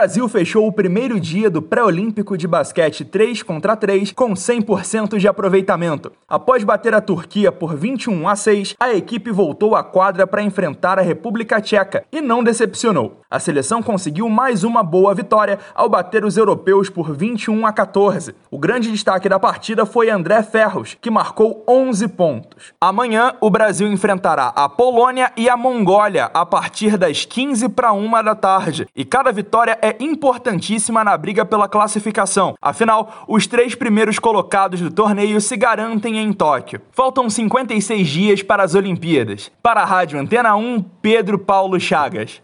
Brasil fechou o primeiro dia do pré-olímpico de basquete 3 contra 3 com 100% de aproveitamento. Após bater a Turquia por 21 a 6, a equipe voltou à quadra para enfrentar a República Tcheca e não decepcionou. A seleção conseguiu mais uma boa vitória ao bater os europeus por 21 a 14. O grande destaque da partida foi André Ferros, que marcou 11 pontos. Amanhã, o Brasil enfrentará a Polônia e a Mongólia a partir das 15 para 1 da tarde, e cada vitória vitória importantíssima na briga pela classificação. Afinal, os três primeiros colocados do torneio se garantem em Tóquio. Faltam 56 dias para as Olimpíadas. Para a Rádio Antena 1, Pedro Paulo Chagas.